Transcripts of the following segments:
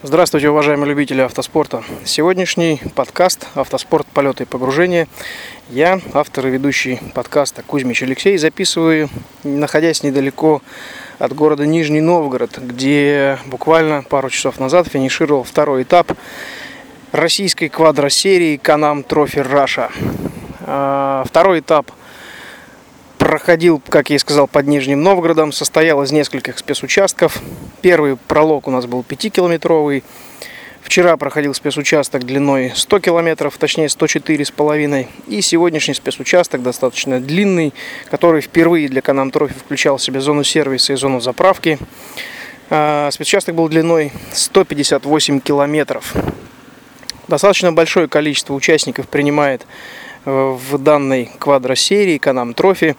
Здравствуйте, уважаемые любители автоспорта. Сегодняшний подкаст «Автоспорт. Полеты и погружения». Я, автор и ведущий подкаста Кузьмич Алексей, записываю, находясь недалеко от города Нижний Новгород, где буквально пару часов назад финишировал второй этап российской квадросерии «Can-Am Trophy Russia». А, второй этап проходил, как я и сказал, под Нижним Новгородом, состоял из нескольких спецучастков. Первый пролог у нас был 5-километровый. Вчера проходил спецучасток длиной 100 километров, точнее 104 с половиной. И сегодняшний спецучасток достаточно длинный, который впервые для Can-Am Trophy включал в себя зону сервиса и зону заправки. А, спецучасток был длиной 158 километров. Достаточно большое количество участников принимает в данной квадросерии Can-Am Trophy.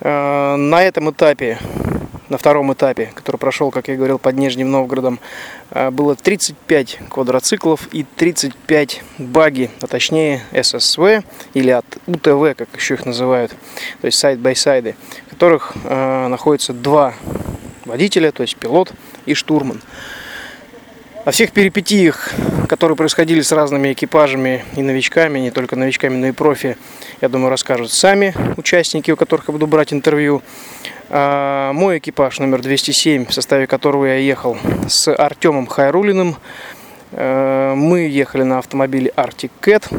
Э, на этом этапе, на втором этапе, который прошел, как я говорил, под Нижним Новгородом, э, было 35 квадроциклов и 35 баги, а точнее SSV или UTV, как еще их называют, то есть side-by-side ы, в которых э, находится два водителя, то есть пилот и штурман. О всех перипетиях, которые происходили с разными экипажами и новичками, не только новичками, но и профи, я думаю, расскажут сами участники, у которых я буду брать интервью. А, мой экипаж номер 207, в составе которого я ехал с Артемом Хайрулиным. А, мы ехали на автомобиле Arctic Cat.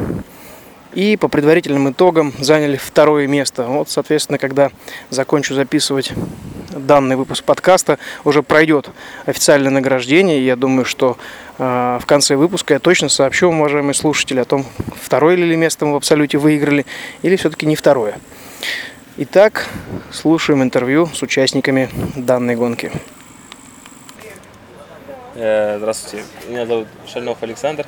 И по предварительным итогам заняли второе место. Вот, соответственно, когда закончу записывать данный выпуск подкаста, уже пройдет официальное награждение. Я думаю, что э, в конце выпуска я точно сообщу, уважаемые слушатели, о том, второе ли место мы в абсолюте выиграли, или все-таки не второе. Итак, слушаем интервью с участниками данной гонки. Э, здравствуйте, меня зовут Шальнов Александр.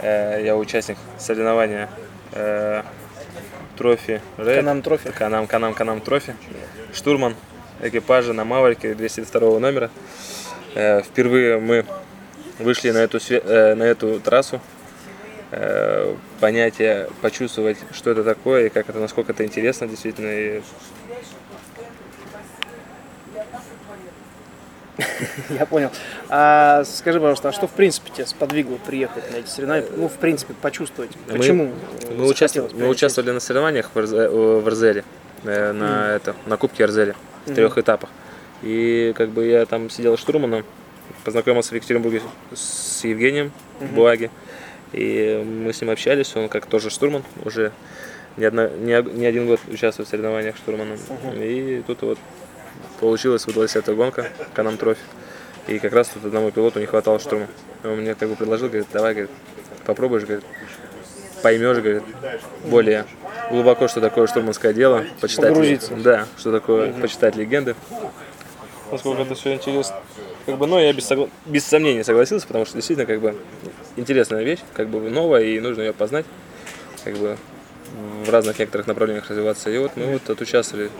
Э, я участник соревнования трофи Red. Канам трофи. Канам, канам, канам трофи. Штурман экипажа на Маврике 202 номера. Э, впервые мы вышли на эту, э, на эту трассу. Э, понятие, почувствовать, что это такое и как это, насколько это интересно действительно. И Я понял. А скажи, пожалуйста, а что в принципе тебя сподвигло приехать на эти соревнования? Ну, в принципе, почувствовать. Почему? Мы, мы, участвовали, мы участвовали на соревнованиях в, Арзеле, э, на, mm. это, на Кубке Арзеле в mm. трех этапах. И как бы я там сидел штурманом, познакомился в Екатеринбурге с Евгением mm-hmm. Буаги. И мы с ним общались, он как тоже штурман, уже не, одна, не, не один год участвует в соревнованиях штурманом. Uh-huh. И тут вот получилось, выдалась эта гонка, Канам Трофи. И как раз тут одному пилоту не хватало штурма. Он мне как бы предложил, говорит, давай, говорит, попробуешь, говорит, поймешь, говорит, более глубоко, что такое штурманское дело, почитать, Погрузиться. да, что такое, угу. почитать легенды. Насколько это все интересно. Как бы, но я без, согла... без сомнения согласился, потому что действительно как бы интересная вещь, как бы новая, и нужно ее познать, как бы в разных некоторых направлениях развиваться. И вот мы вот отучаствовали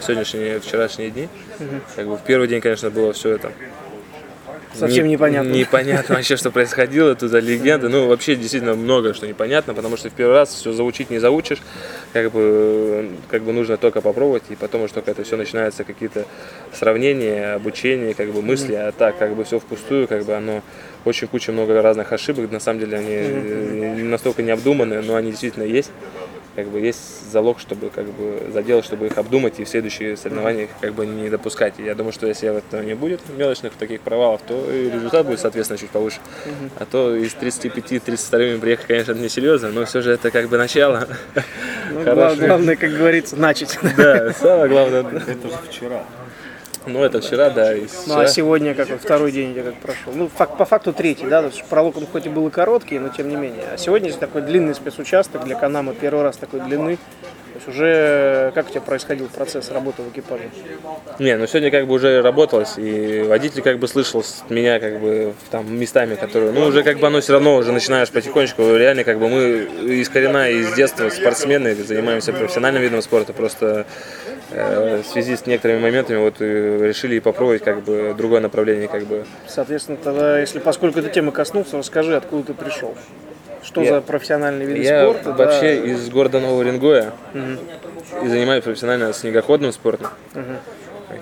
сегодняшние, вчерашние дни. Угу. Как бы в первый день, конечно, было все это Совсем не, непонятно. Непонятно вообще, что происходило, тут за легенды. Ну, вообще, действительно, много что непонятно, потому что в первый раз все заучить не заучишь. Как бы, как бы нужно только попробовать, и потом уже только это все начинается, какие-то сравнения, обучение, как бы мысли, а так, как бы все впустую, как бы оно очень куча много разных ошибок. На самом деле они настолько необдуманные, но они действительно есть как бы есть залог, чтобы как бы задел, чтобы их обдумать и в следующие соревнования как бы не допускать. И я думаю, что если этого не будет мелочных таких провалов, то и результат будет, соответственно, чуть повыше. Угу. А то из 35-32 приехать, конечно, это не серьезно, но все же это как бы начало. Ну, главное, как говорится, начать. Да, самое главное. Это же вчера. Ну, это вчера, да. И Ну, а сегодня как второй день где как прошел? Ну, фак, по факту третий, да, потому что пролог он хоть и был и короткий, но тем не менее. А сегодня такой длинный спецучасток для Канама, первый раз такой длины. Есть уже как у тебя происходил процесс работы в экипаже? Не, ну сегодня как бы уже работалось, и водитель как бы слышал меня как бы там местами, которые, ну уже как бы оно все равно уже начинаешь потихонечку, реально как бы мы из корена, из детства спортсмены, занимаемся профессиональным видом спорта, просто Э, в связи с некоторыми моментами вот э, решили попробовать как бы другое направление как бы. Соответственно, тогда, если поскольку этой темы коснулся, расскажи, откуда ты пришел. Что я, за профессиональный вид я спорта? Я вообще да? из города Нового Уренгоя угу. и занимаюсь профессионально снегоходным спортом. Угу.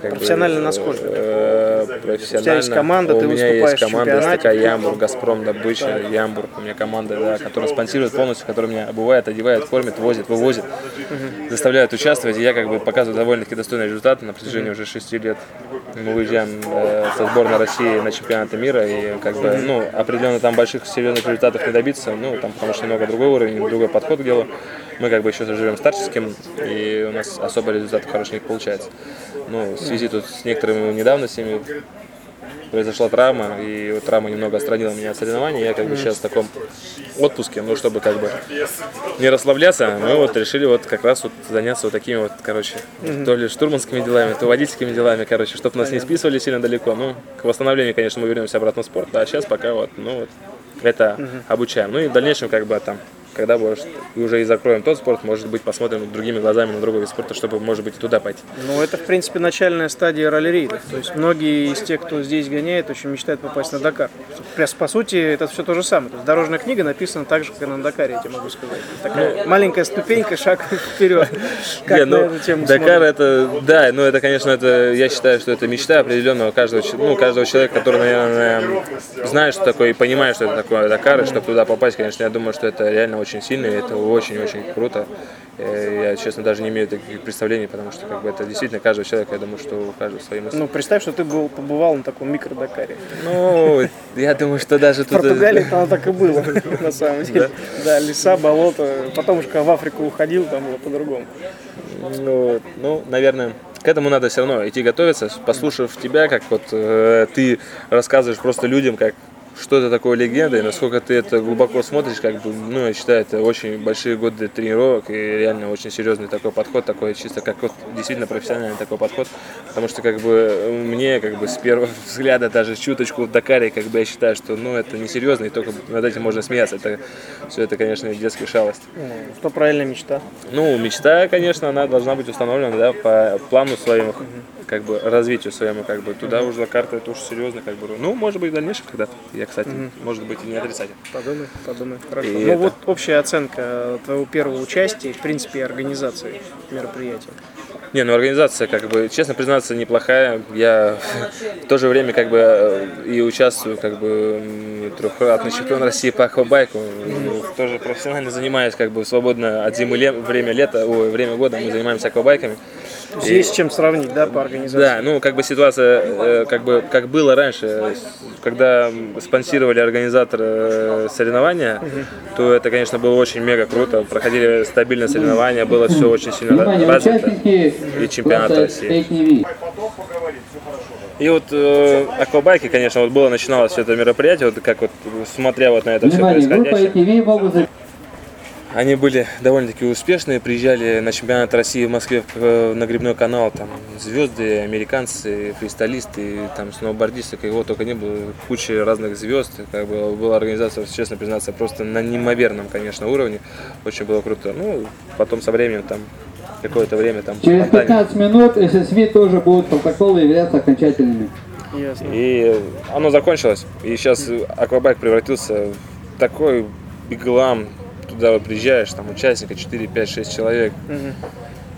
Профессионально бы, насколько? Э, профессионально. есть команда, у ты меня есть выступаешь в команда, есть чемпионате. такая Ямбург, Газпром, Добыча, Ямбург. У меня команда, да, которая спонсирует полностью, которая меня обувает, одевает, кормит, возит, вывозит, заставляет участвовать. И я как бы показываю довольно-таки достойные результаты на протяжении уже шести лет. Мы выезжаем э, со сборной России на чемпионаты мира и как бы, ну, определенно там больших серьезных результатов не добиться, ну, там, потому что немного другой уровень, другой подход к делу. Мы как бы еще живем старческим, и у нас особо результатов хороших не получается. Ну, в связи тут с некоторыми недавностями произошла травма, и вот травма немного отстранила меня от соревнований. Я как бы сейчас в таком отпуске, ну, чтобы как бы не расслабляться, мы вот решили вот как раз вот заняться вот такими вот, короче, то ли штурманскими делами, то водительскими делами, короче, чтобы нас не списывали сильно далеко. Ну, к восстановлению, конечно, мы вернемся обратно в спорт, а сейчас пока вот, ну, вот это обучаем. Ну и в дальнейшем как бы там когда может, уже и закроем тот спорт, может быть, посмотрим другими глазами на другой вид спорта, чтобы, может быть, и туда пойти. Ну, это, в принципе, начальная стадия ралли-рейдов. То есть многие из тех, кто здесь гоняет, очень мечтают попасть на Дакар. По сути, это все то же самое. То есть дорожная книга написана так же, как и на Дакаре, я тебе могу сказать. Такая маленькая ступенька, шаг вперед. Как Не, ну, тему Дакар смотришь? это, да, ну это, конечно, это, я считаю, что это мечта определенного каждого, ну, каждого человека, который, наверное, знает, что такое и понимает, что это такое Дакар, и чтобы туда попасть, конечно, я думаю, что это реально очень сильно, и это очень-очень круто. Э, Я, честно, даже не имею таких представлений, потому что как бы это действительно каждого человека, я думаю, что у каждого свои мысли. Ну, представь, что ты был, побывал на таком микро-Дакаре. Ну, я думаю, что даже В тут... Португалии там так и было, на самом деле. Да, леса, болото. Потом уж когда в Африку уходил, там было по-другому. Ну, ну, наверное, к этому надо все равно идти готовиться, послушав тебя, как вот э, ты рассказываешь просто людям, как что это такое легенда, и насколько ты это глубоко смотришь, как бы, ну, я считаю, это очень большие годы тренировок и реально очень серьезный такой подход, такой чисто как вот действительно профессиональный такой подход, потому что как бы мне как бы с первого взгляда даже чуточку в Дакаре, как бы я считаю, что ну это несерьезно, и только над этим можно смеяться, это все это, конечно, детская шалость. Ну, Что правильная мечта. Ну, мечта, конечно, она должна быть установлена, да, по плану своему, как бы, развитию своему, как бы, туда уже карта, это уж серьезно, как бы, ну, может быть, в дальнейшем когда-то, я, кстати, может быть, и не отрицатель. Подумай, подумай. Хорошо. И ну это- вот общая оценка твоего первого участия, в принципе, организации мероприятия. Не, ну организация, как бы, честно признаться, неплохая. Я в то же время, как бы, и участвую, как бы, трехкратный чемпион России по аквабайку. Ну, Тоже профессионально занимаюсь, как бы, в свободное от зимы ле- время лета, ой, время года мы занимаемся аквабайками. Есть с чем сравнить, да, по организации? Да, ну как бы ситуация, э, как бы как было раньше, э, когда спонсировали организаторы э, соревнования, то это, конечно, было очень мега круто. Проходили стабильно соревнования, было все очень сильно развито. И чемпионат России. И вот э, аквабайки, конечно, вот было начиналось все это мероприятие, вот как вот смотря вот на это все происходящее. Они были довольно-таки успешные, приезжали на чемпионат России в Москве э, на грибной канал, там звезды, американцы, фристайлисты, там сноубордисты, кого только не было, куча разных звезд, как бы была организация, честно признаться, просто на неимоверном, конечно, уровне, очень было круто. Ну, потом со временем там какое-то время там Через спонтанно. 15 минут SSV тоже будут протоколы являться окончательными. Ясно. И оно закончилось. И сейчас аквабайк превратился в такой беглам. Туда приезжаешь, там участника 4, 5, 6 человек. Мгм.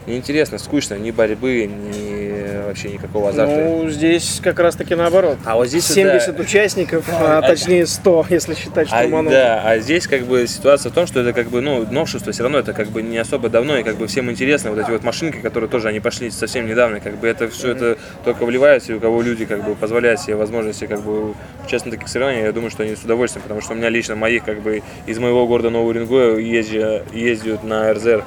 Неинтересно, скучно, ни борьбы, ни вообще никакого азарта. Ну, здесь как раз-таки наоборот. а вот здесь 70 да, участников, а точнее 100, если считать а, штурманов. да, а здесь как бы ситуация в том, что это как бы, ну, новшество все равно, это как бы не особо давно, и как бы всем интересно, вот эти вот машинки, которые тоже, они пошли совсем недавно, как бы это все это только вливается, и у кого люди как бы позволяют себе возможности как бы участвовать в таких соревнованиях, я думаю, что они с удовольствием, потому что у меня лично моих как бы из моего города Нового Уренгоя езжа- ездят на РЗР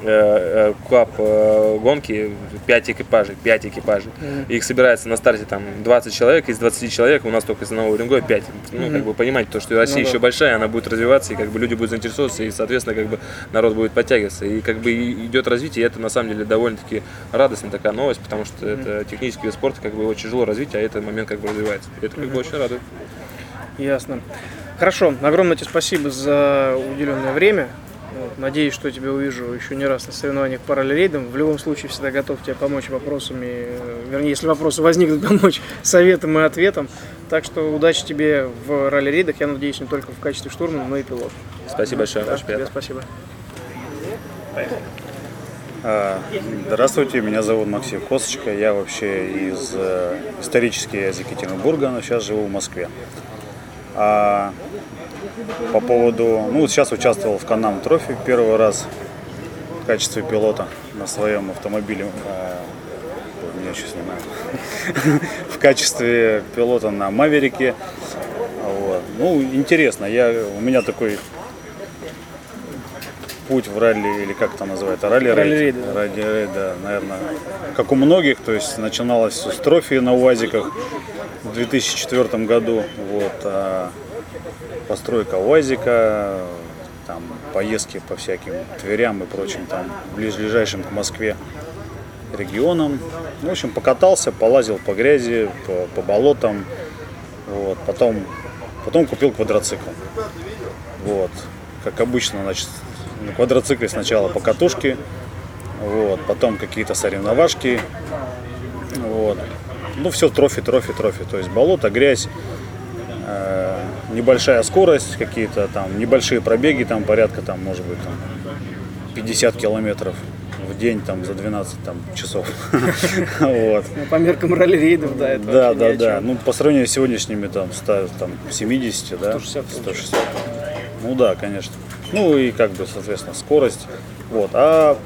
КАП э, гонки 5 экипажей, 5 экипажей. Их собирается на старте там 20 человек, из 20 человек у нас только из Нового Уренгоя 5. Ну, как бы понимать, то, что Россия Ну да. еще большая, она будет развиваться, и как бы люди будут заинтересоваться, и, соответственно, как бы народ будет подтягиваться. И как бы идет развитие, и это на самом деле довольно-таки радостная такая новость, потому что это технический вид спорта, как бы его тяжело развить, а этот момент как бы развивается. И это как бы очень радует. Ясно. Хорошо, огромное тебе спасибо за уделенное время. Надеюсь, что тебя увижу еще не раз на соревнованиях по ралли-рейдам. В любом случае, всегда готов тебе помочь вопросами, э, вернее, если вопросы возникнут, помочь советом и ответом. Так что удачи тебе в ралли-рейдах. Я надеюсь, не только в качестве штурмана, но и пилота. Спасибо большое, Да, тебе приятно. спасибо. Поехали. А, Здравствуйте, меня зовут Максим Косточка. Я вообще из э, исторически из Екатеринбурга, но сейчас живу в Москве. А по поводу, ну вот сейчас участвовал в Can-Am Trophy первый раз в качестве пилота на своем автомобиле. а, меня еще снимают. В качестве пилота на Maverick е. Вот. Ну, интересно, я, у меня такой путь в ралли, или как это называется, ралли-рейд. Ралли-рейд, да. Ралли-рейд, да, наверное, как у многих, то есть начиналось с трофи на УАЗиках в 2004 году, вот, а постройка УАЗика, там, поездки по всяким Тверям и прочим, там, ближайшим к Москве регионам. В общем, покатался, полазил по грязи, по, по болотам, вот, потом, потом купил квадроцикл. Вот. Как обычно, значит, на квадроцикле сначала по катушке, вот, потом какие-то соревновашки, вот. Ну, все трофи, трофи, трофи. То есть болото, грязь, э, небольшая скорость, какие-то там небольшие пробеги, там порядка, там, может быть, там 50 километров в день, там, за 12 там, часов. Вот. Ну, по меркам ралли-рейдов, да, это Да, да, да. Ну, по сравнению с сегодняшними, там, 100, там 70, да? 160 160. Ну да, конечно. Ну и как бы, соответственно, скорость. Вот. А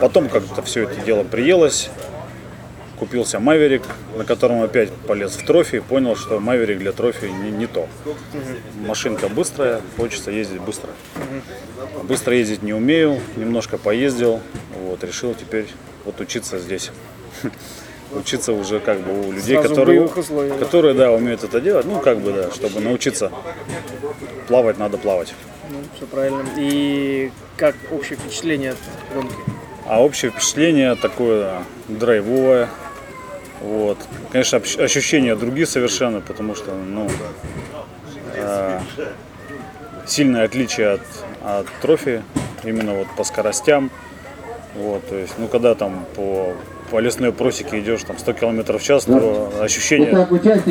потом как-то все это дело приелось. Купился Маверик, на котором опять полез в трофи, понял, что Маверик для трофи не, не то. Машинка быстрая, хочется ездить быстро. Быстро ездить не умею, немножко поездил, вот, решил теперь вот учиться здесь. Учиться уже как бы у людей, Сразу которые, да? которые, да, умеют это делать. Ну, как бы, да, чтобы научиться плавать, надо плавать. Ну, все правильно. И как общее впечатление от гонки? А общее впечатление такое драйвовое. Вот. Конечно, ощущения другие совершенно, потому что, ну, э, сильное отличие от, от трофи, именно вот по скоростям. Вот, то есть, ну, когда там по, по лесной просеке идешь там 100 км в час, то ощущения Итак,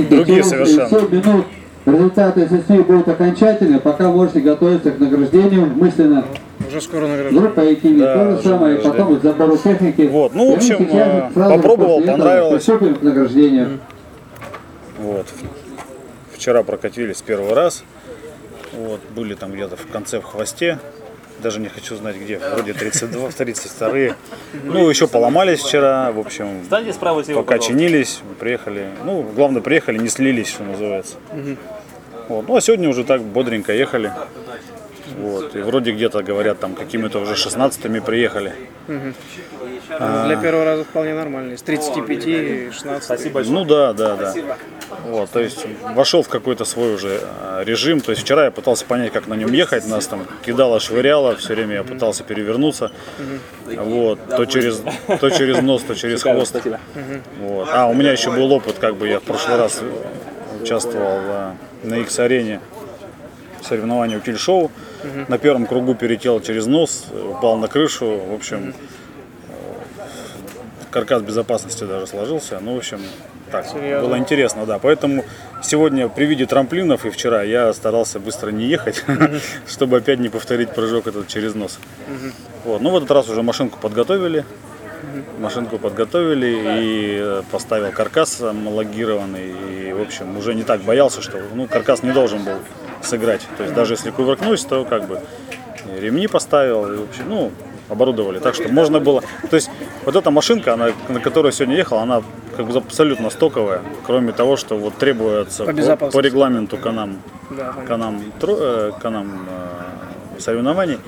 другие совершенно. 7 минут результаты сессии будут окончательны. Пока можете готовиться к награждению мысленно. Уже скоро награждение. Группа ITV Да, то же самое, потом к забору техники. Вот, ну, в общем, э, попробовал, понравилось. Приступим к награждению. Вот. Вчера прокатились первый раз. Вот, были там где-то в конце в хвосте. Даже не хочу знать где. Вроде 32, 32. Ну, еще поломались вчера. В общем, справа пока пожалуйста. чинились, приехали. Ну, главное, приехали, не слились, что называется. Вот. Ну, а сегодня уже так бодренько ехали. Вот. И вроде где-то говорят, там какими-то уже 16-ми приехали. Ну, Для первого раза вполне нормально. Из 35 и 16. Спасибо большое. Ну да, да, да. Вот, то есть вошел в какой-то свой уже э, режим. То есть вчера я пытался понять, как на нем ехать. Нас там кидало, швыряло. Все время я пытался перевернуться. Вот, то через, то через нос, то через хвост. Вот. А, у меня еще был опыт, как бы я в прошлый раз участвовал э, на X-арене в соревновании утиль-шоу. На первом кругу перетел через нос, упал на крышу. В общем, каркас безопасности даже сложился. Ну, в общем, так, Серьезно? было интересно, да. Поэтому сегодня при виде трамплинов и вчера я старался быстро не ехать, чтобы опять не повторить прыжок этот через нос. Вот. Ну, в этот раз уже машинку подготовили. Машинку подготовили и э, поставил каркас лагированный. И, в общем, уже не так боялся, что ну, каркас не должен был сыграть. То есть даже если кувыркнусь, то как бы ремни поставил, и, в общем, ну, оборудовали. Так что можно было. То есть вот эта машинка, она, на которой я сегодня ехал, она как бы абсолютно стоковая, кроме того, что вот требуется По по, по регламенту канам, Да, канам, тро- э, канам э, соревнований.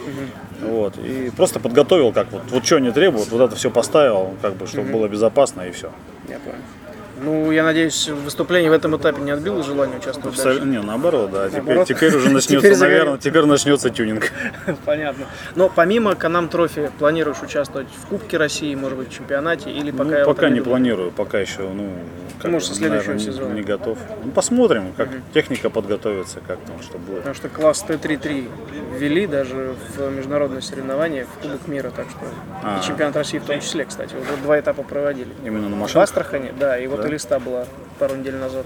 Вот. И просто подготовил, как вот, вот что они требуют, вот это все поставил, как бы, чтобы было безопасно и все. Я понял. Ну, я надеюсь, выступление в этом этапе не отбило желание участвовать Абсолютно, дальше. Не, наоборот, да. Наоборот. Теперь, теперь уже начнется, наверное, теперь начнется тюнинг. Понятно. Но помимо Канам Трофи, планируешь участвовать в Кубке России, может быть, в чемпионате или пока ну, Пока не, планирую, пока еще, ну, ну, как, может, следующего наверное, сезона. не готов. Ну, посмотрим, как техника подготовится, как там, что будет. Потому что класс Т-3-3 ввели даже в международные соревнования, в Кубок мира, так что и а. чемпионат России в том числе, кстати, уже два этапа проводили. Именно на машинах? В Астрахани, да, и вот? 300 была пару недель назад.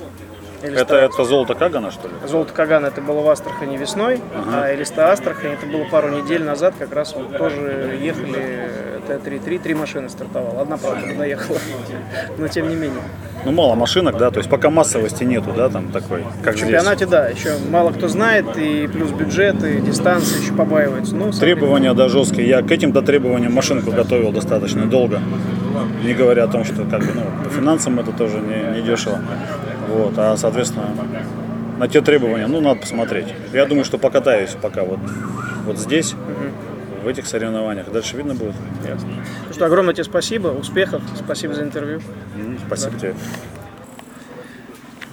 Это, это золото Кагана, что ли? Золото Кагана это было в Астрахани весной, угу. а Элиста Астрахани это было пару недель назад, как раз вот тоже ехали э, Т-3-3, три машины стартовала. Одна, правда, не доехала, но тем не менее. Ну, мало машинок, да, то есть пока массовости нету, да, там такой, как В чемпионате, здесь. да, еще мало кто знает, и плюс бюджет, и дистанция еще побаивается. Ну, требования, да, жесткие. Я к этим до требованиям машинку готовил достаточно долго. Не говоря о том, что как бы, ну, по финансам это тоже не, не дешево. Вот, а, соответственно, на те требования, ну, надо посмотреть. Я думаю, что покатаюсь пока вот, вот здесь, в этих соревнованиях. Дальше видно будет. Ну что, огромное тебе спасибо, успехов, спасибо за интервью. Спасибо тебе.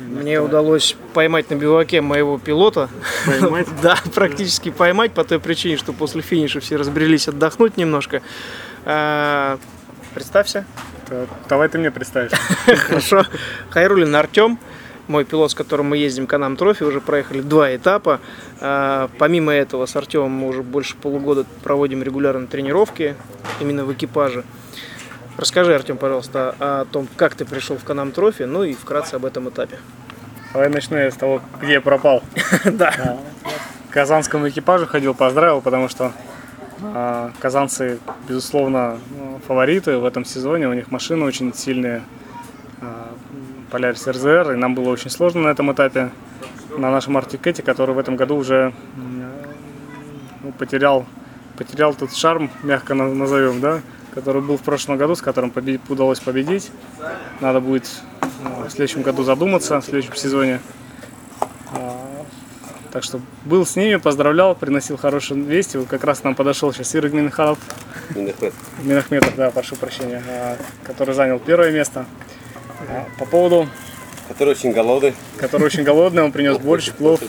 Мне удалось поймать на биваке моего пилота. Поймать? да, практически поймать по той причине, что после финиша все разбрелись отдохнуть немножко. Представься. Давай ты мне представишь. Хорошо. Хайрулин Артем, мой пилот, с которым мы ездим Канам Трофи, уже проехали два этапа. А, Помимо этого, с Артемом мы уже больше полугода проводим регулярно тренировки именно в экипаже. Расскажи, Артем, пожалуйста, о том, как ты пришел в Канам Трофи, ну и вкратце об этом этапе. Давай начну я с того, где я пропал. Да. В казанском экипаже ходил, поздравил, потому что казанцы, безусловно, ну, фавориты в этом сезоне. У них машины очень сильные. а, Полярис РЗР, и нам было очень сложно на этом этапе. На нашем Артикете, который в этом году уже ну, потерял, потерял тот шарм, мягко на- назовем, да, который был в прошлом году, с которым побе- удалось победить. Надо будет э, в следующем году задуматься, в следующем сезоне. Так что был с ними, поздравлял, приносил хорошие вести. Вот как раз нам подошел сейчас Ирик Минханов, Минахметов, да, прошу прощения, а, который занял первое место. А, По поводу, Который очень голодный. который очень голодный, он принес борщ, плов.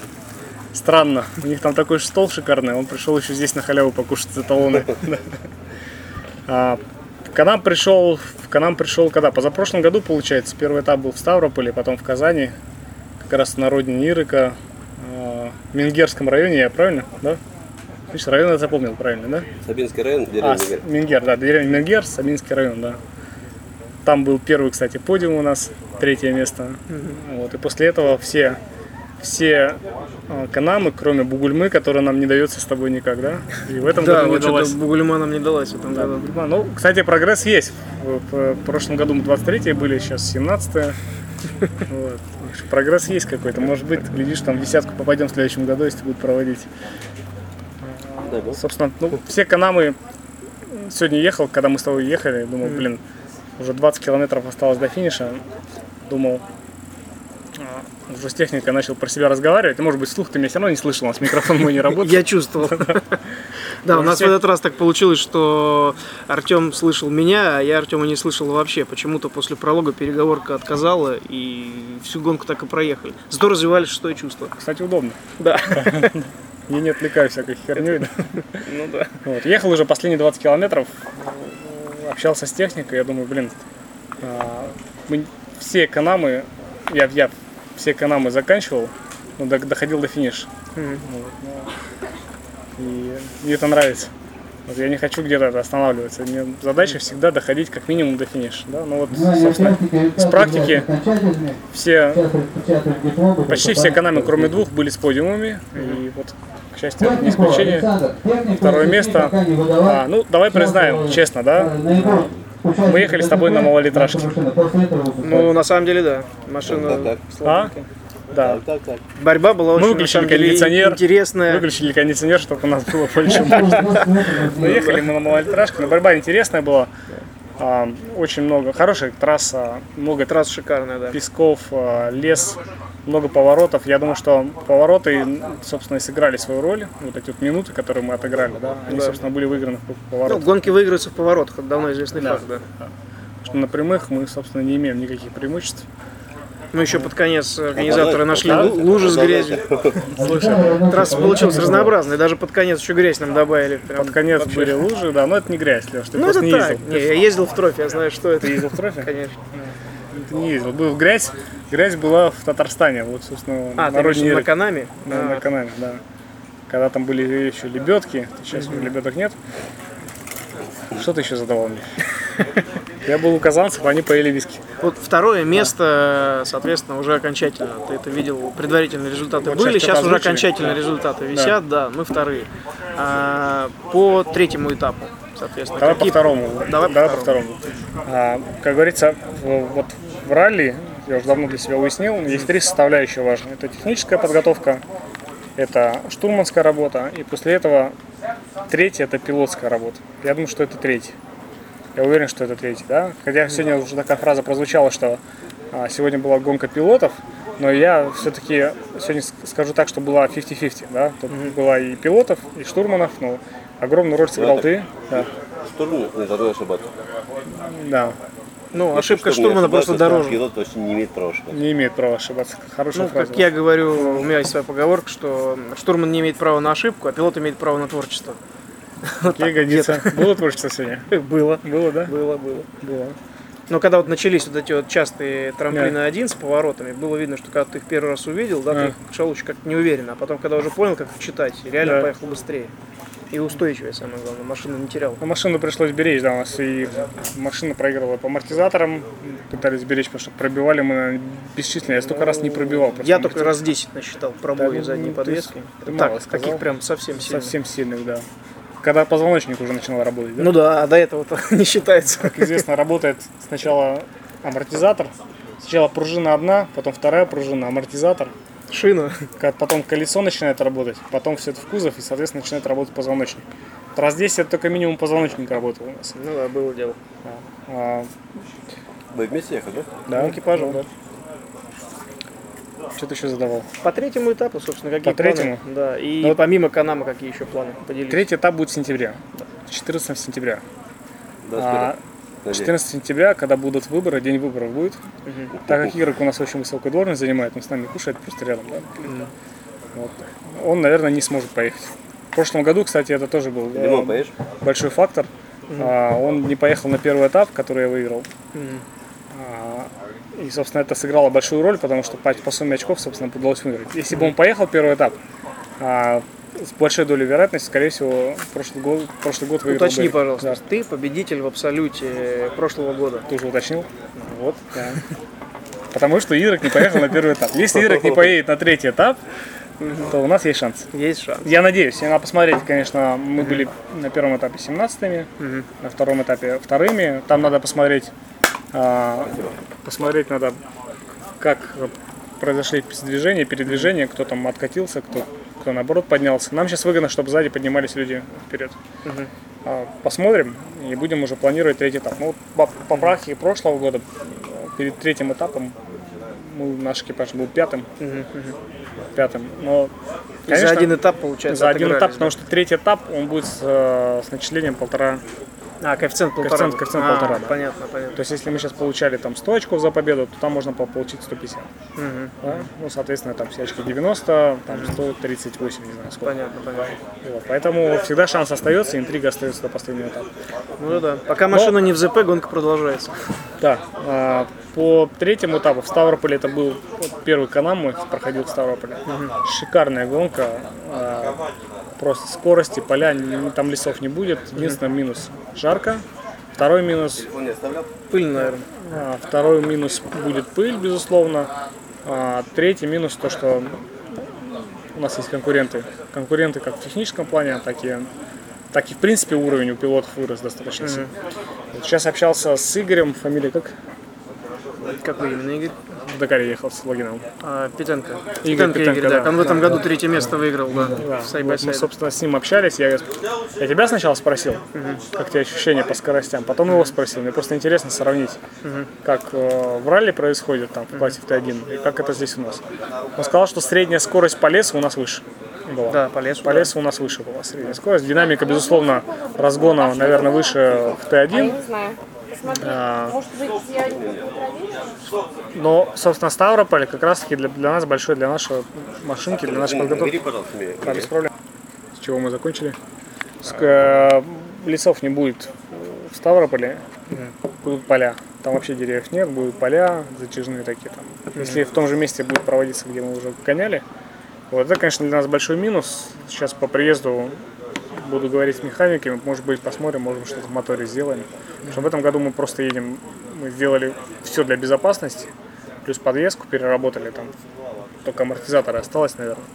Странно, у них там такой стол шикарный, он пришел еще здесь на халяву покушать за талоны. А, К нам пришел, к нам пришел когда? Позапрошлом году, получается, первый этап был в Ставрополе, потом в Казани, как раз на родине Ирыка, а, в Мингерском районе, я правильно, да? Видишь, район я запомнил правильно, да? Сабинский район, А, деревня с- Мигель. Мингер, да, деревня Мингер, Сабинский район, да. Там был первый, кстати, подиум у нас, третье место. Вот, и после этого все, все а, канамы, кроме Бугульмы, которая нам не дается с тобой никак, да? И в этом Да, году не вот далась. Бугульма нам не далась в этом Да, году. Бугульма. Ну, кстати, прогресс есть. В, в прошлом году мы 23 были, сейчас 17 Вот. Что Прогресс есть какой-то. Может быть, глядишь, там в десятку попадем в следующем году, если будет проводить. Дай бог. Собственно, ну, все канамы сегодня ехал, когда мы с тобой ехали, думал, блин, уже 20 километров осталось до финиша. Думал, а, уже с техникой начал про себя разговаривать. Может быть, слух ты меня все равно не слышал, у нас микрофон мой не работает. Я чувствовал. Да, у нас в этот раз так получилось, что Артем слышал меня, а я Артема не слышал вообще. Почему-то после пролога переговорка отказала, и всю гонку так и проехали. Зато развивали шестое чувство. Кстати, удобно. Да. Я не отвлекаюсь всякой херней. Ну да. Вот. Ехал уже последние 20 километров, общался с техникой, я думаю, блин, а, мы все канамы, я, я все канамы заканчивал, но до- доходил до финиша. Мгм. Вот, и мне это нравится. Вот я не хочу где-то останавливаться. Мне задача всегда доходить как минимум до финиша. Да? Ну вот, собственно, с практики все, почти все канамы, кроме двух, были с подиумами. И вот, к счастью, не исключение. Второе место. А, ну, давай признаем, честно, да? Мы ехали с тобой на малолитражке. Ну, на самом деле, да. Машина А? Да. Так, так. Борьба была очень, на выключили кондиционер. интересная. Выключили кондиционер, чтобы у нас было больше можно. Ну, ехали мы на малолитражке, но борьба интересная была. А, Очень много, хорошая трасса, много Трасса шикарная, да. песков, а, лес, много поворотов. Я думаю, что повороты, собственно, и сыграли свою роль. Вот эти вот минуты, которые мы отыграли, да, они, Да. собственно, были выиграны в Ну, поворотах. гонки выигрываются в поворотах, это давно известный Да. факт, да. Что на прямых мы, собственно, не имеем никаких преимуществ. Ну, еще под конец организаторы нашли лужи с грязью. Трасса получилась разнообразной, даже под конец еще грязь нам добавили. Прям Под конец вообще. были лужи, да, но это не грязь, Леш, ты Ну, просто это не так. ездил. Не, я ездил в трофе, я знаю, что это. Ты ездил в трофе? Конечно. Ты не ездил. Был грязь, грязь была в Татарстане, вот, собственно, А, на родине на. Канаме? Да, на канале, да. Когда там были еще лебедки, сейчас уже лебедок нет. Что ты еще задавал мне? Я был у казанцев, они поели виски. Вот второе место, соответственно, уже окончательно. Ты это видел, предварительные результаты Вот были, сейчас сейчас уже окончательные Да. результаты висят, да, мы вторые. А, по третьему этапу, соответственно. Давай какие- по второму. Давай по второму. А, как говорится, вот в ралли, я уже давно для себя уяснил, есть три составляющие важные. Это техническая подготовка, это штурманская работа, и после этого третье это пилотская работа. Я думаю, что это третье. Я уверен, что это третий, да? Хотя сегодня уже такая фраза прозвучала, что а, сегодня была гонка пилотов, но я все-таки сегодня скажу так, что была 50-50, да? Тут была и пилотов, и штурманов, но огромную роль сыграл ты. Да. Штурм не должен ошибаться. да. Ну, ошибка Штурм не штурмана просто дороже. Пилот точно не имеет права ошибаться. Не имеет права ошибаться. Хорошая Ну, фраза. как я говорю, у меня есть своя поговорка, что штурман не имеет права на ошибку, а пилот имеет право на творчество. Ей годится. Было творчество сегодня? Было. Было, да? Было, было. Было. Но когда вот начались вот эти вот частые трамплины один с поворотами, было видно, что когда ты их первый раз увидел, да, ты шел еще как-то неуверенно, а потом, когда уже понял, как их читать, реально поехал быстрее. И устойчивее, самое главное, машина не теряла. Но машину пришлось беречь, да, у нас и машина проигрывала по амортизаторам, пытались беречь, потому что пробивали мы бесчисленно, я столько раз не пробивал. Я только раз 10 насчитал пробои Да, задней ну, подвески. так, мало сказал. таких прям совсем сильных. Совсем сильных, да. Когда позвоночник уже начинал работать, да? Ну да, а до этого-то не считается. Как известно, работает сначала амортизатор, сначала пружина одна, потом вторая пружина, амортизатор, Шина. Потом колесо начинает работать, потом все это в кузов и, соответственно, начинает работать позвоночник. Раз здесь это только минимум позвоночник работал у нас. Ну да, было дело. А, Вы вместе ехали, да? да, экипажем. да. Что ты еще задавал? По третьему этапу, собственно, какие По третьему? планы? Да, и Ну вот- помимо Канама, какие еще планы? Поделись. Третий этап будет в сентябре. 14 сентября. Да, А вперед. Надеюсь. 14 сентября, когда будут выборы, день выборов будет. Так как Ирок у нас очень высокую должность занимает, он с нами кушает просто рядом, да? Вот. Он, наверное, не сможет поехать. В прошлом году, кстати, это тоже был э, большой фактор. А, он не поехал на первый этап, который я выиграл. Мгм. А, И, собственно, это сыграло большую роль, потому что по, по сумме очков, собственно, удалось выиграть. Если бы он поехал первый этап, а, с большой долей вероятности, скорее всего, прошлый год, прошлый год выиграл Уточни, Берри. пожалуйста, Да, ты победитель в абсолюте прошлого года. ты уже уточнил. Вот, да. Потому что Ирок не поехал на первый этап. Если Ирок не поедет на третий этап, то у нас есть шанс. Есть шанс. Я надеюсь, я надо посмотреть, конечно, мы были на первом этапе 17-ми, на втором этапе вторыми. Там надо посмотреть, посмотреть надо, как произошли движения, передвижения, кто там откатился, кто, кто наоборот поднялся. Нам сейчас выгодно, чтобы сзади поднимались люди вперед. А, Посмотрим и будем уже планировать третий этап. Ну, по, по практике прошлого года, перед третьим этапом, мы, наш экипаж был пятым. Пятым. Но, И за один этап, получается, за один этап, да? потому что третий этап, он будет с, э, с начислением полтора. А, коэффициент полтора. Коэффициент- коэффициент А, полтора, да. Понятно, понятно. То есть, если мы сейчас получали там 100 очков за победу, то там можно по- получить 150. Мгм. Да? Ну, соответственно, там все очки 90, там 138, не знаю сколько. Понятно, понятно. Вот. Поэтому всегда шанс остается, интрига остается до последнего этапа. Ну да. Пока машина не в ЗП, гонка продолжается. Да, а, по третьему этапу в Ставрополе это был первый канал мой, проходил в Ставрополе. Шикарная гонка, а, просто скорости, поля, там лесов не будет. Единственный минус жарко. Второй минус? Пыль, наверное. а, второй минус будет пыль, безусловно. А, третий минус то, что у нас есть конкуренты. Конкуренты как в техническом плане, так и, так и в принципе уровень у пилотов вырос достаточно сильно. Вот Сейчас общался с Игорем, фамилия как? Какой именно, Игорь? В Дакаре ехал с логином. А, Петенко. Игорь Петенко, да. да. Он в этом году третье место выиграл, да. Да, в вот мы, собственно, с ним общались. Я, я тебя сначала спросил, как тебе ощущения по скоростям. Потом его спросил. Мне просто интересно сравнить, как э, в ралли происходит там в классе в Т1 и как это здесь у нас. Он сказал, что средняя скорость по лесу у нас выше. Была. Да, по лесу. По да. лесу у нас выше была средняя скорость. Динамика, безусловно, разгона, наверное, выше в Т1. Не знаю. Посмотри. Может быть, я не проверю? Но, собственно, Ставрополь как раз-таки для, для нас большой, для нашей машинки, для нашей подготовки. Бери, пожалуйста, меня. Да, без проблем. С чего мы закончили? С, э, лесов не будет в Ставрополе, будут поля. Там вообще деревьев нет, будут поля затяжные такие там. Если в том же месте будет проводиться, где мы уже гоняли, вот это, конечно, для нас большой минус. Сейчас по приезду буду говорить с механиками, может быть, посмотрим, можем что-то в моторе сделаем. Потому что в этом году мы просто едем мы сделали все для безопасности, плюс подвеску переработали там, только амортизаторы осталось, наверное.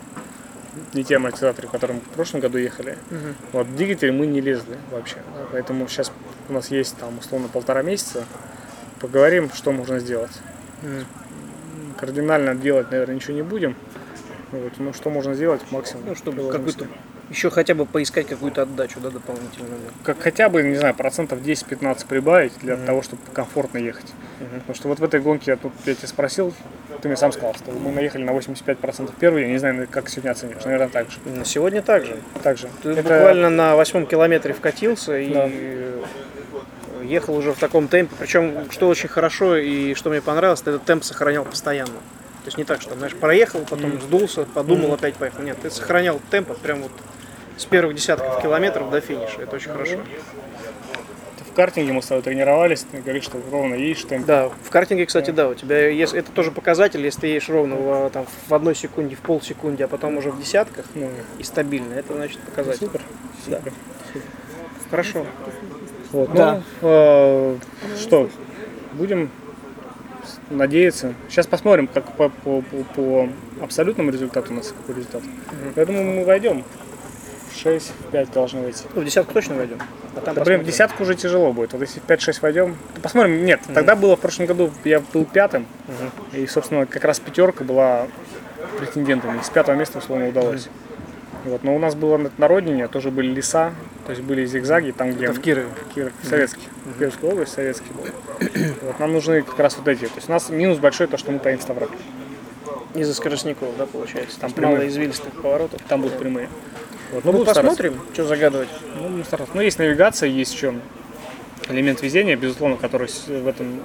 Не те амортизаторы, которым в прошлом году ехали. Вот в двигатель мы не лезли вообще. да, поэтому сейчас у нас есть там условно полтора месяца. Поговорим, что можно сделать. М, Кардинально делать, наверное, ничего не будем. Вот, ну, что можно сделать максимум. Ну, чтобы по возможности. Еще хотя бы поискать какую-то отдачу, да, дополнительную. как хотя бы, не знаю, процентов 10-15 прибавить для того, чтобы комфортно ехать. Потому что вот в этой гонке, я тут я тебя спросил, ты мне сам сказал, что мы наехали на 85% первый, я не знаю, как сегодня оценишь, наверное, так же. На сегодня также. Так же. Ты Это- буквально на восьмом километре вкатился и Да. ехал уже в таком темпе. Причем, что очень хорошо и что мне понравилось, ты этот темп сохранял постоянно. То есть не так, что, знаешь, проехал, потом сдулся, подумал, опять поехал. Нет, ты сохранял темп вот прям вот с первых десятков километров до финиша. Это очень хорошо. В картинге мы с тобой тренировались, ты говоришь, что ровно едешь темп. Да, в картинге, кстати, да, у тебя есть, это тоже показатель, если ты едешь ровно в, там, в одной секунде, в полсекунде, а потом уже в десятках Ну, и стабильно, это значит показатель. супер. супер. Хорошо. Вот, Да. ну, э, что, будем надеяться. Сейчас посмотрим, как по, по, по- по абсолютному результату у нас какой результат. Я думаю, мы войдем. 6-5 должны выйти. Ну, в десятку точно войдем. А там Да, блин, в десятку уже тяжело будет. Вот если в 5-6 войдем, то посмотрим. Нет, тогда было в прошлом году, я был пятым. И, собственно, как раз пятерка была претендентами. С пятого места, условно, удалось. Вот. Но у нас было на, родине, тоже были леса, то есть были зигзаги, там где... Это в Кирове. Киров, советский. Кировская область, советский был. Вот, нам нужны как раз вот эти. То есть у нас минус большой то, что мы поедем в Ставрополь. Из-за скоростников, да, получается. Там прямые. мало извилистых поворотов. Там будут прямые. Вот. Ну, стараться. посмотрим, что загадывать. Ну, будем стараться. Ну, есть навигация, есть еще элемент везения, безусловно, который в этом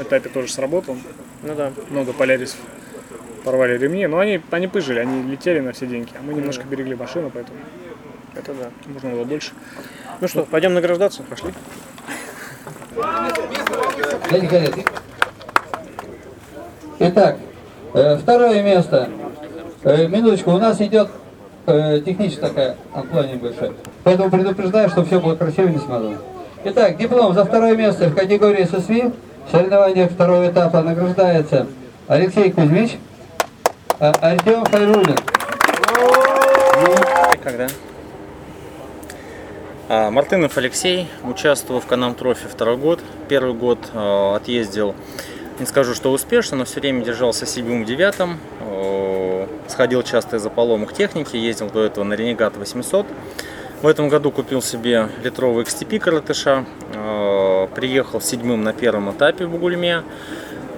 этапе тоже сработал. Ну да. Много полярисов порвали ремни, но они, они пыжили, они летели на все деньги, а мы немножко берегли машину, поэтому Это да. можно было больше. Ну что, пойдем награждаться? Пошли. Итак, э, второе место. Э, минуточку, у нас идет э, техническая такая амплуа небольшая. Поэтому предупреждаю, что все будет красиво и не смазано. Итак, диплом за второе место в категории ССВ. В соревнованиях второго этапа награждается Алексей Кузьмич, а Артем Хайрулин. Когда? А, Мартынов Алексей, участвовал в Канам Трофи второй год. Первый год э, отъездил, не скажу, что успешно, но все время держался седьмым-девятым. Э, сходил часто из-за поломок техники, ездил до этого на Ренегат 800. В этом году купил себе литровый XTP коротыша. Э, приехал седьмым на первом этапе в Бугульме.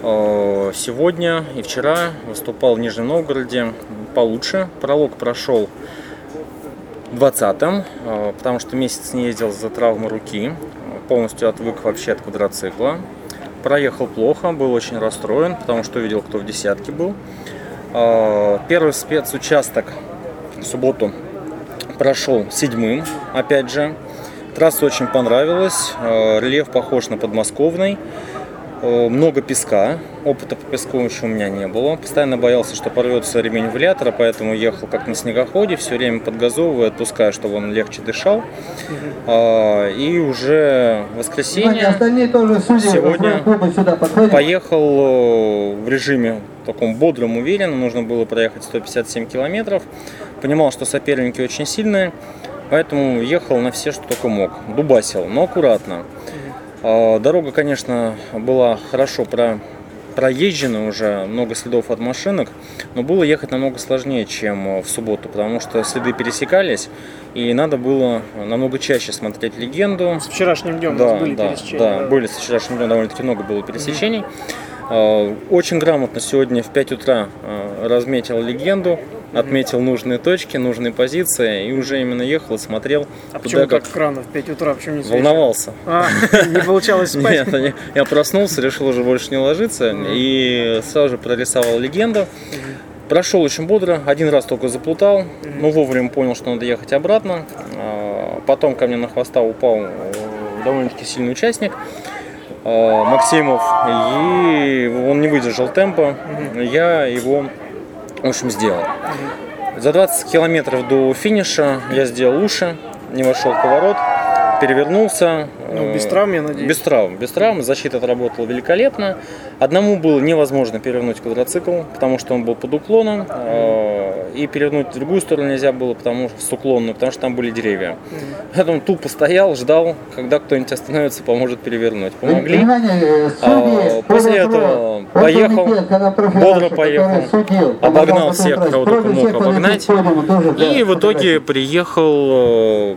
Э, Сегодня и вчера выступал в Нижнем Новгороде получше. Пролог прошел 20-м, э, потому что месяц не ездил за травмы руки, полностью отвык вообще от квадроцикла. Проехал плохо, был очень расстроен, потому что видел, кто в десятке был. Э, Первый спецучасток в субботу прошел седьмым, опять же. Трасса очень понравилась, э, рельеф похож на подмосковный. Э, Много песка, опыта по песку еще у меня не было. Постоянно боялся, что порвется ремень вентилятора, поэтому ехал как на снегоходе, все время подгазовывая, отпуская, чтобы он легче дышал. А, И уже Внимание, воскресенье остальные тоже судьи Сегодня поехал э, в режиме таком бодром, уверенном. Нужно было проехать 157 километров. Понимал, что соперники очень сильные, поэтому ехал на все, что только мог. Дубасил, но аккуратно. А, Дорога, конечно, была хорошо про проезжена уже, много следов от машинок, но было ехать намного сложнее, чем в субботу, потому что следы пересекались, и надо было намного чаще смотреть легенду. С вчерашним днем Да, были да, пересечения. да, были с вчерашним днем довольно-таки много было пересечений. А, Очень грамотно сегодня в 5 утра а, разметил легенду, отметил нужные точки, нужные позиции и уже именно ехал и смотрел, А почему как так рано, в 5 утра, почему не с вечера? волновался. А, не получалось спать? Нет, я- проснулся, решил уже больше не ложиться и сразу же прорисовал легенду. Прошел очень бодро, один раз только заплутал, но вовремя понял, что надо ехать обратно. А, Потом ко мне на хвоста упал э, довольно-таки сильный участник, э, Максимов, и он не выдержал темпа. Я его, в общем, сделал. За 20 километров до финиша я сделал уши, не вошел в поворот, перевернулся. Ну, без Э, травм, я надеюсь. Без травм. Без травм. Защита отработала великолепно. Одному было невозможно перевернуть квадроцикл, потому что он был под уклоном. э, И перевернуть в другую сторону нельзя было, потому что с уклонную, потому что там были деревья. Поэтому тупо стоял, ждал, когда кто-нибудь остановится, поможет перевернуть. Помогли. Внимание, А, после этого поехал, бодро поехал, обогнал всех, кого только мог обогнать. И в итоге приехал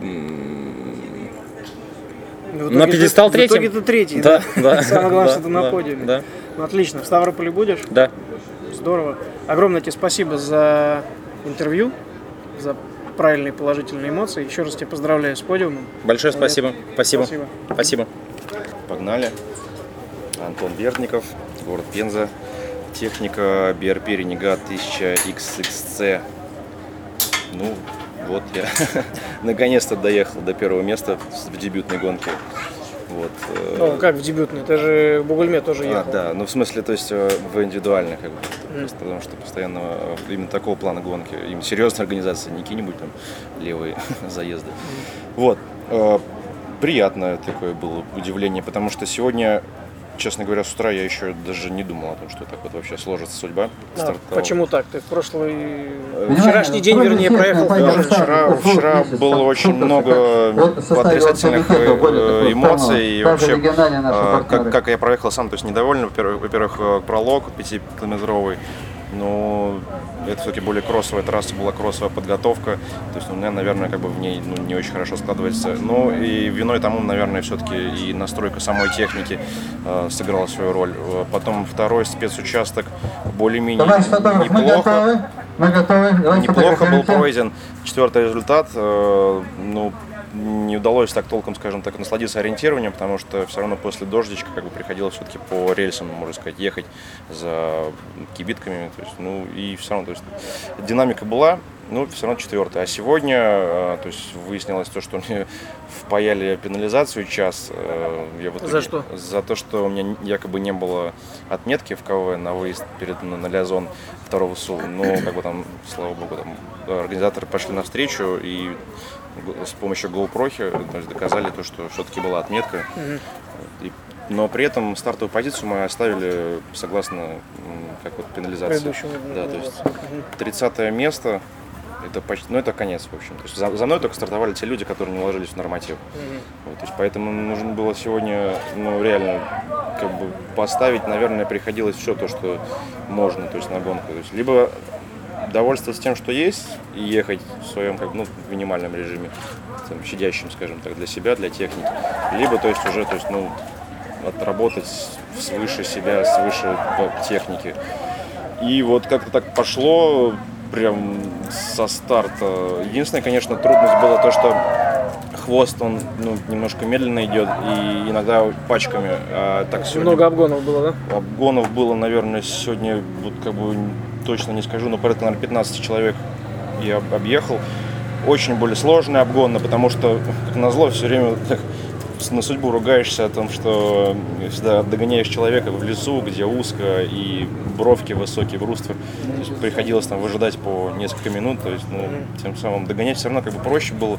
в на итоге пьедестал третьим. В итоге ты третий, Да, да. Самое главное, да, что ты на да, подиуме. Да, Ну, отлично. В Ставрополе будешь? да. Здорово. Огромное тебе спасибо за интервью, за правильные положительные эмоции. Еще раз тебя поздравляю с подиумом. Большое спасибо. Спасибо. Спасибо. Спасибо. Погнали. Антон Бердников, город Пенза. Техника BRP Renegade 1000XXC. Ну, вот я наконец-то доехал до первого места в дебютной гонке. Вот. э, Ну, как в дебютный? Ты же в Бугульме тоже а, ехал. да, ну в смысле, то есть э, в индивидуальных, как бы, просто потому что постоянно э, именно такого плана гонки, именно серьезная организация, не какие-нибудь там левые заезды. Вот, э, приятное такое было удивление, потому что сегодня, честно говоря, с утра я еще даже не думал о том, что так вот вообще сложится судьба. А, Стартовал. почему так? Ты в прошлый... Внимание, Вчерашний день, вернее, проехал Да, тоже. вчера, вчера было очень много более э, эмоций и вообще, а, как, как я проехал сам, то есть недоволен, во-первых, во-первых, э, пролог 5-километровый, но это все-таки более кроссовая трасса, была кроссовая подготовка, то есть у меня, наверное, как бы в ней ну, не очень хорошо складывается. Ну и виной тому, наверное, все-таки и настройка самой техники э, сыграла свою роль. Э, Потом второй спецучасток более-менее фотограф, мы неплохо. готовы. Мы готовы. Давайте Неплохо был пройден четвертый результат. Э, Ну, не удалось так толком, скажем так, насладиться ориентированием, потому что все равно после дождичка как бы приходилось все-таки по рельсам, можно сказать, ехать за кибитками. То есть, ну, и все равно, то есть, динамика была, но все равно четвертый. А сегодня, э, то есть, выяснилось то, что мне впаяли пенализацию час. э, Я в итоге- За что? За то, что у меня якобы не было отметки в КВ на выезд перед на, на Лиазон второго СУ. Ну, как бы там, слава богу, там организаторы пошли навстречу и с помощью GoPro то есть, доказали то, что все-таки была отметка. И- но при этом стартовую позицию мы оставили согласно как вот пенализации. Да, то есть Мгм. 30 место это почти, ну это конец, в общем. То есть за, за мной только стартовали те люди, которые не уложились в норматив. Вот, то есть поэтому нужно было сегодня, ну реально, как бы поставить, наверное, приходилось все то, что можно, то есть на гонку. То есть либо довольствоваться тем, что есть, и ехать в своем как ну, минимальном режиме, там, щадящем, скажем так, для себя, для техники, либо, то есть уже, то есть, ну, отработать свыше себя, свыше техники. И вот как-то так пошло прям со старта. Единственная, конечно, трудность была то, что хвост, он ну, немножко медленно идет и иногда пачками. А так сегодня Много обгонов было, да? обгонов было, наверное, сегодня, вот как бы точно не скажу, но порядка, наверное, 15 человек я об- объехал. Очень были сложные обгоны, потому что, как назло, все время так на судьбу ругаешься о том, что всегда догоняешь человека в лесу, где узко и бровки высокие, бруствер. То есть приходилось там выжидать по несколько минут, то есть, ну, тем самым догонять все равно как бы проще было.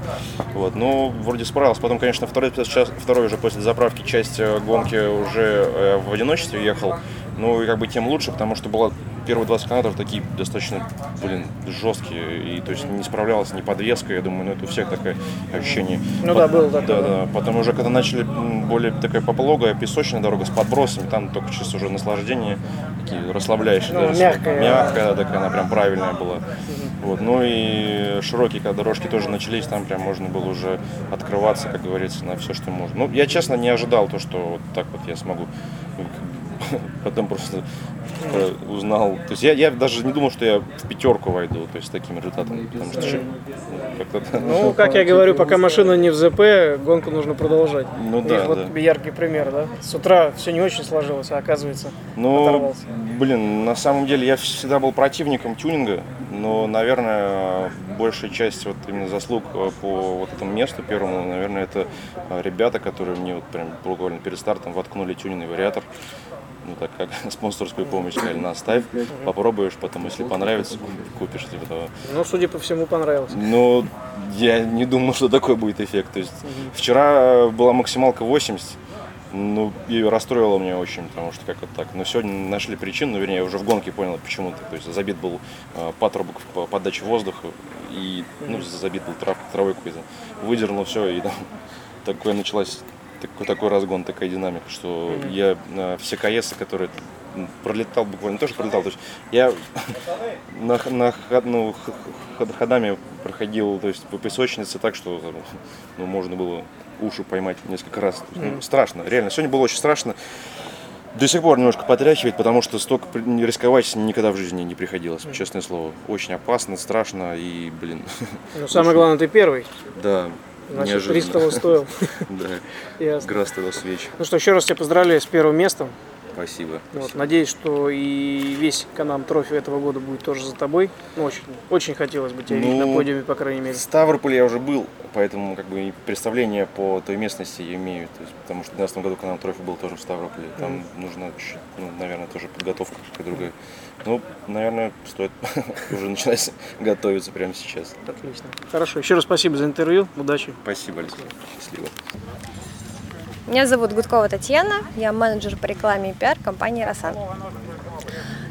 Вот, но вроде справился. Потом, конечно, второй, час, второй уже после заправки часть э, гонки уже э, в одиночестве ехал. Ну и как бы тем лучше, потому что было первые 20 километров такие достаточно, блин, жесткие. И то есть не справлялась ни подвеска, я думаю, ну это у всех такое ощущение. Ну да, было такое, Да, да. Потом уже когда начали более такая попологая песочная дорога с подбросами, там только чисто уже наслаждение, такие расслабляющие. Ну, даже. мягкая. Мягкая, да, такая, она прям правильная была. Вот. Ну и широкие, когда дорожки тоже начались, там прям можно было уже открываться, как говорится, на все, что можно. Ну, я честно не ожидал то, что вот так вот я смогу. Ну, Потом просто узнал. То есть я, я даже не думал, что я в пятерку войду, то есть с таким результатом. Потому что ну, как-то Ну, как я говорю, пока машина не в ЗП, гонку нужно продолжать. Ну И да, вот да. яркий пример, да? С утра все не очень сложилось, а оказывается, Ну, оторвался. блин, на самом деле я всегда был противником тюнинга, но, наверное, большая часть вот именно заслуг э, по вот этому месту первому, наверное, это э, ребята, которые мне вот прям буквально перед стартом воткнули тюнинный вариатор. Ну так как спонсорскую помощь, сказали, на ставь, попробуешь, потом, если понравится, купишь, типа того. Ну, судя по всему, понравилось. Но я не думал, что такой будет эффект. То есть вчера была максималка 80, ну, и расстроило меня очень, потому что как вот так. Но сегодня нашли причину, ну, вернее, я уже в гонке понял, почему то То есть забит был э, патрубок по подаче воздуха, и, ну, забит был трав, травой какой-то. Выдернул все, и там такое началась такой, такой разгон, такая динамика, что я э, все КС, которые пролетал буквально, не то, что пролетал, то есть я на, на ну, ходами проходил то есть, по песочнице так, что ну, можно было уши поймать несколько раз. Есть, ну, страшно, реально. Сегодня было очень страшно. До сих пор немножко потряхивает, потому что столько рисковать никогда в жизни не приходилось, честное слово. Очень опасно, страшно и, блин, Но самое главное, ты первый. да, Значит, неожиданно. риск того стоил. Да, игра стоит свеч. Ну что, еще раз тебя поздравляю с первым местом. Спасибо. Вот, надеюсь, что и весь Can-Am Trophy этого года будет тоже за тобой. Ну, очень, очень хотелось бы тебя видеть Ну, на подиуме, по крайней мере. В Ставрополе я уже был, поэтому как бы представление по той местности я имею. То есть, потому что в 2012 году Can-Am Trophy был тоже в Ставрополе. Там нужна, чуть, ну, наверное, тоже подготовка какая другая. Ну, наверное, стоит уже начинать готовиться прямо сейчас. Отлично. Хорошо. Еще раз спасибо за интервью. Удачи. Спасибо, Алексей. Счастливо. Меня зовут Гудкова Татьяна, я менеджер по рекламе и пиар компании «Росан».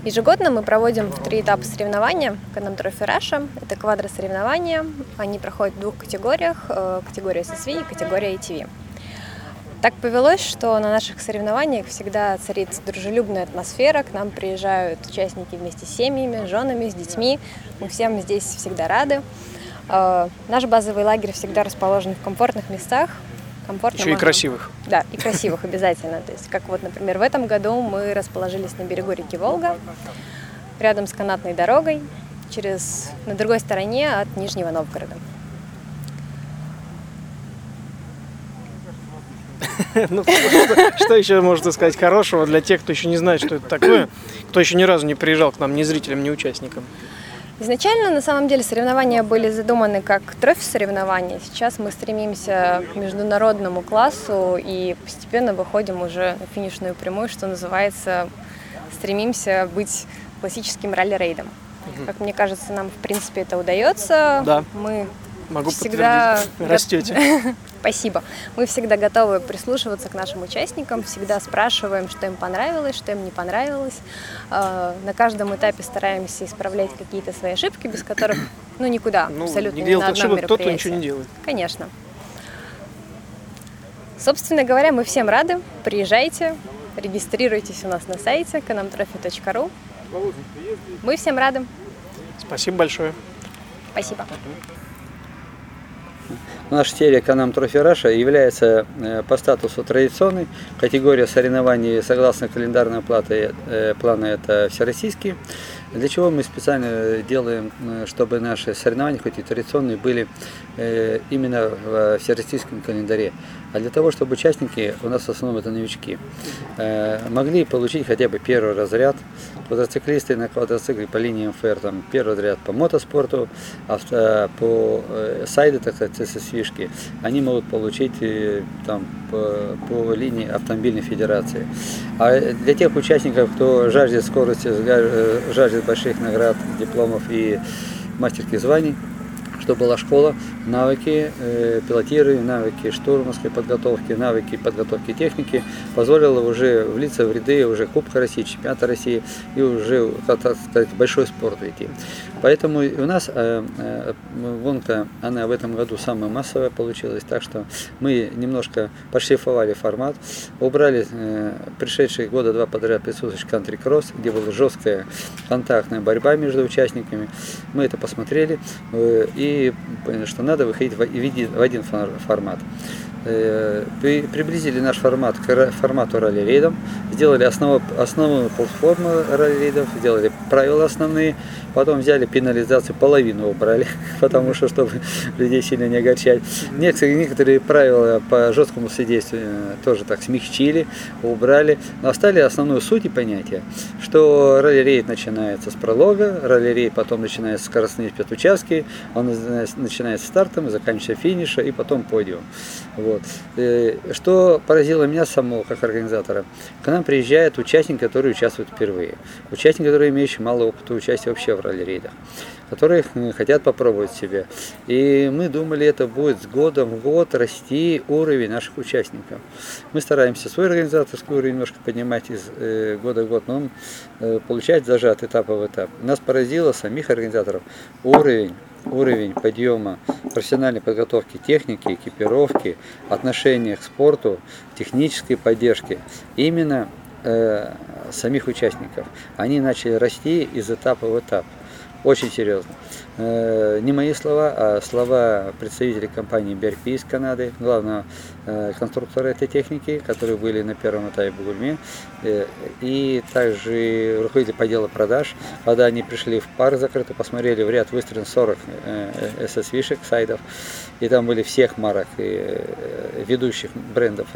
Ежегодно мы проводим в три этапа соревнования Can-Am Trophy Russia. Это квадросоревнования. Они проходят в двух категориях. э, Категория SSV и категория ATV. Так повелось, что на наших соревнованиях всегда царит дружелюбная атмосфера. К нам приезжают участники вместе с семьями, с женами, с детьми. Мы всем здесь всегда рады. Э, Наш базовый лагерь всегда расположен в комфортных местах. Комфортно Еще и можно- красивых. Да, и красивых обязательно. То есть, как вот, например, в этом году мы расположились на берегу реки Волга, рядом с канатной дорогой, через на другой стороне от Нижнего Новгорода. Ну, что еще можно сказать хорошего для тех, кто еще не знает, что это такое, кто еще ни разу не приезжал к нам ни зрителям, ни участникам? Изначально, на самом деле, соревнования были задуманы как трофи-соревнования. Сейчас мы стремимся к международному классу и постепенно выходим уже на финишную прямую, что называется, стремимся быть классическим ралли-рейдом. Как мне кажется, нам, в принципе, это удается. Да. Мы Могу всегда подтвердить. Растете. Спасибо. Мы всегда готовы прислушиваться к нашим участникам, всегда спрашиваем, что им понравилось, что им не понравилось. Э, На каждом этапе стараемся исправлять какие-то свои ошибки, без которых ну никуда, Ну, абсолютно не на одном ошибок тот, кто мероприятии. ничего не делает. Конечно. Собственно говоря, мы всем рады. Приезжайте, регистрируйтесь у нас на сайте canamtrophy.ru. Мы всем рады. Спасибо большое. Спасибо. Наша серия Can-Am Trophy Russia является э, по статусу традиционной. Категория соревнований согласно календарной платы, э, плана это всероссийские. Для чего мы специально делаем, э, чтобы наши соревнования, хоть и традиционные, были именно в всероссийском календаре. А для того, чтобы участники, у нас в основном это новички, э, могли получить хотя бы первый разряд. Квадроциклисты на квадроцикле по линии МФР, там первый разряд по мотоспорту, авто, по э, сайды, так сказать, ССВишки, они могут получить э, там по, по линии автомобильной федерации. А для тех участников, кто жаждет скорости, жа- э, жаждет больших наград, дипломов и мастерских званий, что была школа, навыки э, пилотирования, навыки штурманской подготовки, навыки подготовки техники, позволило уже влиться в ряды уже Кубка России, Чемпионата России и уже, так сказать, большой спорт идти. Поэтому у нас э, э, гонка, она в этом году самая массовая получилась, так что мы немножко пошлифовали формат, убрали э, пришедшие года два подряд присутствующий кантри-кросс, где была жесткая контактная борьба между участниками. Мы это посмотрели э, и поняли, что надо выходить в, и один фор- формат. Э, при- приблизили наш формат к формату ралли-рейдов, сделали основу, основную платформу ралли-рейдов, сделали правила основные, потом взяли пенализацию, половину убрали, потому что, чтобы людей сильно не огорчать. Некоторые, некоторые правила по жесткому содействию э, тоже так смягчили, убрали, но оставили основную суть и понятие, что ралли-рейд начинается с пролога, ралли-рейд потом начинается с скоростные спецучастки, он начинается с стартом, заканчивается финиша и потом подиум. Вот. Вот. Э, Что поразило меня самого как организатора? К нам приезжает участник, который участвует впервые. Участник, который имеющий мало опыта участия вообще в ралли-рейдах которые м, хотят попробовать себя. И мы думали, это будет с годом в год расти уровень наших участников. Мы стараемся свой организаторский уровень немножко поднимать из э, года в год, но он э, получать даже от этапа в этап. Нас поразило самих организаторов уровень уровень подъема профессиональной подготовки техники, экипировки, отношения к спорту, технической поддержки именно э, самих участников. Они начали расти из этапа в этап. Очень серьезно. Э, Не мои слова, а слова представителей компании BRP из Канады, главного э, конструктора этой техники, которые были на первом этапе в Бугульме, э, и также руководитель по делу продаж. Когда они пришли в парк закрытый, посмотрели в ряд выстроен 40 SS-вишек, сайдов, и там были всех марок и ведущих брендов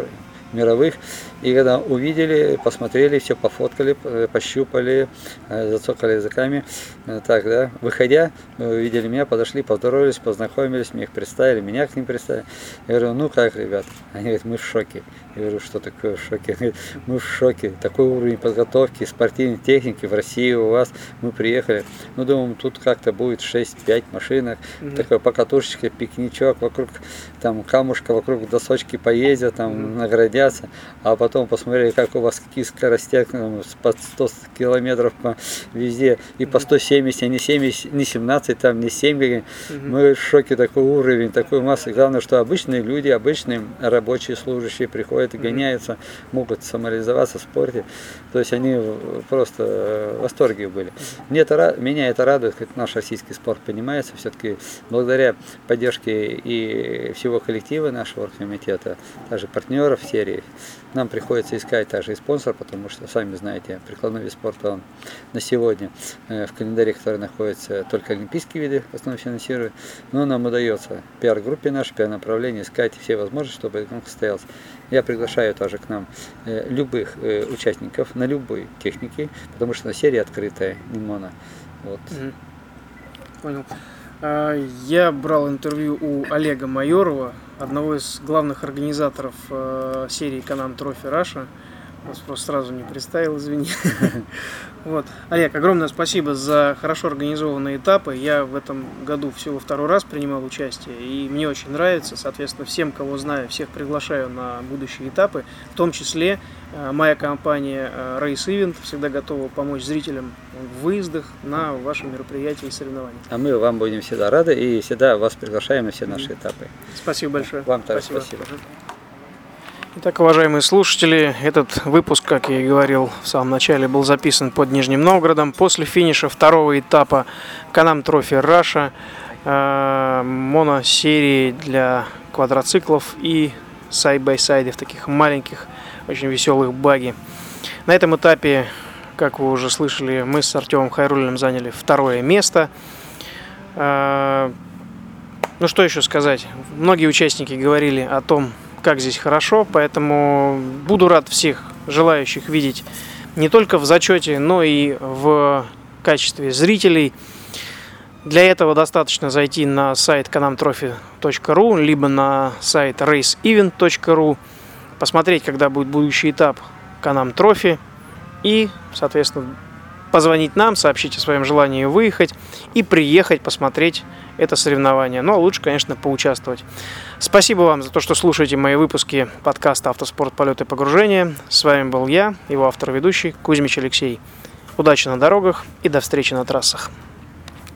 мировых. И когда увидели, посмотрели, все пофоткали, э, пощупали, э, зацокали языками. Э, Так, да, выходя, увидели меня, подошли, поздоровались, познакомились, мне их представили, меня к ним представили. Я говорю, ну как, ребят? Они говорят, мы в шоке. Я говорю, что такое в шоке? Они говорят, мы в шоке. Такой уровень подготовки, спортивной техники в России у вас. Мы приехали. Ну, думаем, тут как-то будет 6-5 машинок. Мгм. Такой покатушечка, пикничок, вокруг там камушка, вокруг досочки поездят, там наградятся. А потом посмотрели, как у вас какие скорости, там, с- по 100 километров по везде. И по 170, а не 70, не 17, там, не 7. как- Мгм. Мы в шоке, такой уровень, такой массы. Главное, что обычные люди, обычные рабочие, служащие приходят и гоняются, могут самореализоваться в спорте. То есть они просто в восторге были. Мне это, меня это радует, как наш российский спорт поднимается. Все-таки благодаря поддержке и всего коллектива нашего комитета, также партнеров серии, нам приходится искать также и спонсор, потому что, сами знаете, прикладной вид спорта он на сегодня э, в календаре, который находится, только олимпийские виды в основном финансируют. Но нам удается пиар-группе нашей, пиар-направлении искать все возможности, чтобы этот конкурс состоялся. Я приглашаю также к нам э, любых э, участников на любой технике, потому что серия открытая, не моно. Вот. Понял. А, Я брал интервью у Олега Майорова, одного из главных организаторов э, серии Can-Am Trophy Russia. Вас просто сразу не представил, извини. Вот. Олег, огромное спасибо за хорошо организованные этапы. Я в этом году всего второй раз принимал участие, и мне очень нравится. Соответственно, всем, кого знаю, всех приглашаю на будущие этапы. В том числе э, моя компания э, Race Event всегда готова помочь зрителям в выездах на ваши мероприятия и соревнования. А мы вам будем всегда рады и всегда вас приглашаем на все наши этапы. Спасибо большое. Вам также спасибо. Итак, уважаемые слушатели, этот выпуск, как я и говорил в самом начале, был записан под Нижним Новгородом. После финиша второго этапа Can-Am Trophy Russia, э, моносерии для квадроциклов и side-by-side ов, таких маленьких, очень веселых баги. На этом этапе, как вы уже слышали, мы с Артемом Хайрулиным заняли второе место. Э, Ну что еще сказать? Многие участники говорили о том, как здесь хорошо, поэтому буду рад всех желающих видеть не только в зачете, но и в качестве зрителей. Для этого достаточно зайти на сайт kanamtrophy.ru, либо на сайт raceevent.ru, посмотреть, когда будет будущий этап Канам Трофи, и, соответственно, позвонить нам, сообщить о своем желании выехать и приехать посмотреть это соревнование. Ну, а лучше, конечно, поучаствовать. Спасибо вам за то, что слушаете мои выпуски подкаста «Автоспорт. Полеты и погружения». С вами был я, его автор-ведущий Кузьмич Алексей. Удачи на дорогах и до встречи на трассах.